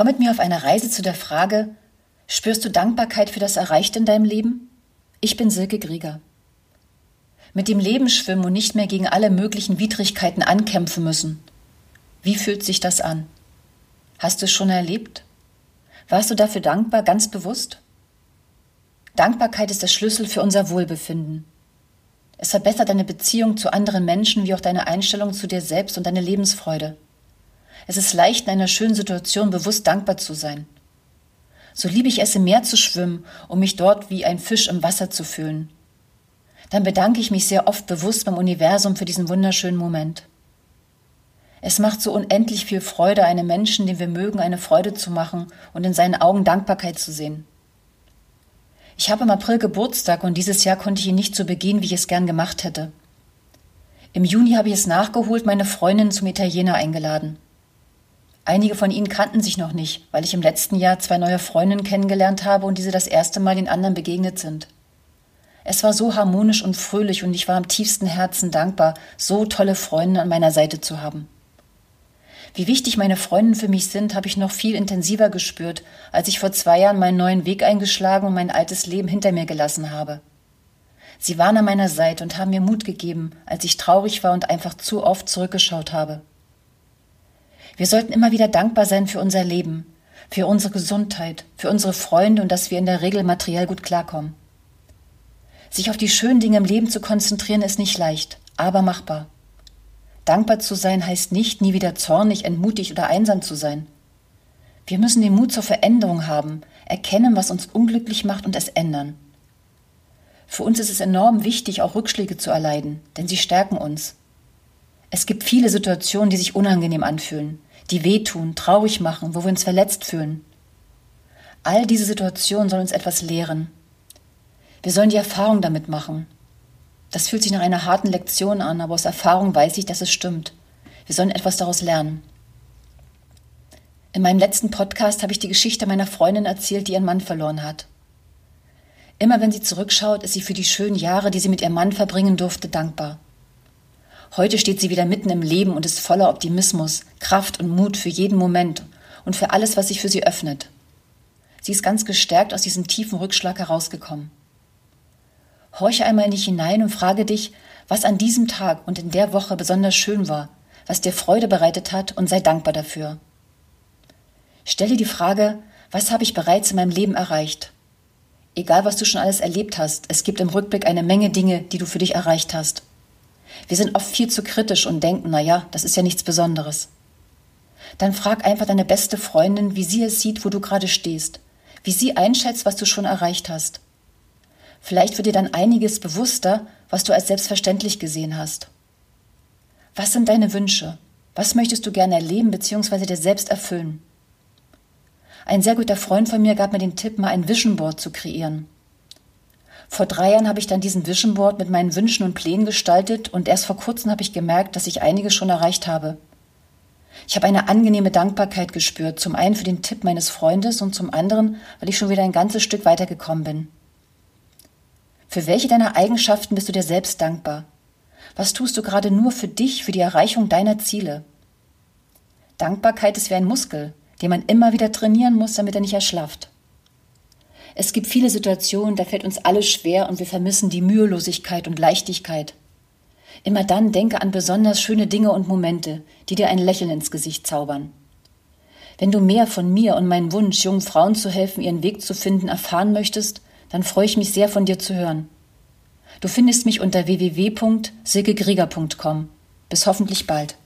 Komm mit mir auf eine Reise zu der Frage, spürst du Dankbarkeit für das Erreichte in deinem Leben? Ich bin Silke Grieger. Mit dem Leben schwimmen und nicht mehr gegen alle möglichen Widrigkeiten ankämpfen müssen. Wie fühlt sich das an? Hast du es schon erlebt? Warst du dafür dankbar, ganz bewusst? Dankbarkeit ist der Schlüssel für unser Wohlbefinden. Es verbessert deine Beziehung zu anderen Menschen wie auch deine Einstellung zu dir selbst und deine Lebensfreude. Es ist leicht, in einer schönen Situation bewusst dankbar zu sein. So liebe ich es, im Meer zu schwimmen, um mich dort wie ein Fisch im Wasser zu fühlen. Dann bedanke ich mich sehr oft bewusst beim Universum für diesen wunderschönen Moment. Es macht so unendlich viel Freude, einem Menschen, den wir mögen, eine Freude zu machen und in seinen Augen Dankbarkeit zu sehen. Ich habe im April Geburtstag und dieses Jahr konnte ich ihn nicht so begehen, wie ich es gern gemacht hätte. Im Juni habe ich es nachgeholt, meine Freundin zum Italiener eingeladen. Einige von ihnen kannten sich noch nicht, weil ich im letzten Jahr zwei neue Freundinnen kennengelernt habe und diese das erste Mal den anderen begegnet sind. Es war so harmonisch und fröhlich und ich war am tiefsten Herzen dankbar, so tolle Freunde an meiner Seite zu haben. Wie wichtig meine Freundinnen für mich sind, habe ich noch viel intensiver gespürt, als ich vor zwei Jahren meinen neuen Weg eingeschlagen und mein altes Leben hinter mir gelassen habe. Sie waren an meiner Seite und haben mir Mut gegeben, als ich traurig war und einfach zu oft zurückgeschaut habe. Wir sollten immer wieder dankbar sein für unser Leben, für unsere Gesundheit, für unsere Freunde und dass wir in der Regel materiell gut klarkommen. Sich auf die schönen Dinge im Leben zu konzentrieren ist nicht leicht, aber machbar. Dankbar zu sein heißt nicht, nie wieder zornig, entmutigt oder einsam zu sein. Wir müssen den Mut zur Veränderung haben, erkennen, was uns unglücklich macht und es ändern. Für uns ist es enorm wichtig, auch Rückschläge zu erleiden, denn sie stärken uns. Es gibt viele Situationen, die sich unangenehm anfühlen, die wehtun, traurig machen, wo wir uns verletzt fühlen. All diese Situationen sollen uns etwas lehren. Wir sollen die Erfahrung damit machen. Das fühlt sich nach einer harten Lektion an, aber aus Erfahrung weiß ich, dass es stimmt. Wir sollen etwas daraus lernen. In meinem letzten Podcast habe ich die Geschichte meiner Freundin erzählt, die ihren Mann verloren hat. Immer wenn sie zurückschaut, ist sie für die schönen Jahre, die sie mit ihrem Mann verbringen durfte, dankbar. Heute steht sie wieder mitten im Leben und ist voller Optimismus, Kraft und Mut für jeden Moment und für alles, was sich für sie öffnet. Sie ist ganz gestärkt aus diesem tiefen Rückschlag herausgekommen. Horche einmal in dich hinein und frage dich, was an diesem Tag und in der Woche besonders schön war, was dir Freude bereitet hat und sei dankbar dafür. Stell dir die Frage, was habe ich bereits in meinem Leben erreicht? Egal, was du schon alles erlebt hast, es gibt im Rückblick eine Menge Dinge, die du für dich erreicht hast. Wir sind oft viel zu kritisch und denken, na ja, das ist ja nichts Besonderes. Dann frag einfach deine beste Freundin, wie sie es sieht, wo du gerade stehst, wie sie einschätzt, was du schon erreicht hast. Vielleicht wird dir dann einiges bewusster, was du als selbstverständlich gesehen hast. Was sind deine Wünsche? Was möchtest du gerne erleben bzw. dir selbst erfüllen? Ein sehr guter Freund von mir gab mir den Tipp, mal ein Vision Board zu kreieren. Vor drei Jahren habe ich dann diesen Vision Board mit meinen Wünschen und Plänen gestaltet und erst vor kurzem habe ich gemerkt, dass ich einiges schon erreicht habe. Ich habe eine angenehme Dankbarkeit gespürt, zum einen für den Tipp meines Freundes und zum anderen, weil ich schon wieder ein ganzes Stück weitergekommen bin. Für welche deiner Eigenschaften bist du dir selbst dankbar? Was tust du gerade nur für dich, für die Erreichung deiner Ziele? Dankbarkeit ist wie ein Muskel, den man immer wieder trainieren muss, damit er nicht erschlafft. Es gibt viele Situationen, da fällt uns alles schwer und wir vermissen die Mühelosigkeit und Leichtigkeit. Immer dann denke an besonders schöne Dinge und Momente, die dir ein Lächeln ins Gesicht zaubern. Wenn du mehr von mir und meinem Wunsch, jungen Frauen zu helfen, ihren Weg zu finden, erfahren möchtest, dann freue ich mich sehr von dir zu hören. Du findest mich unter www.silkegrieger.com. Bis hoffentlich bald.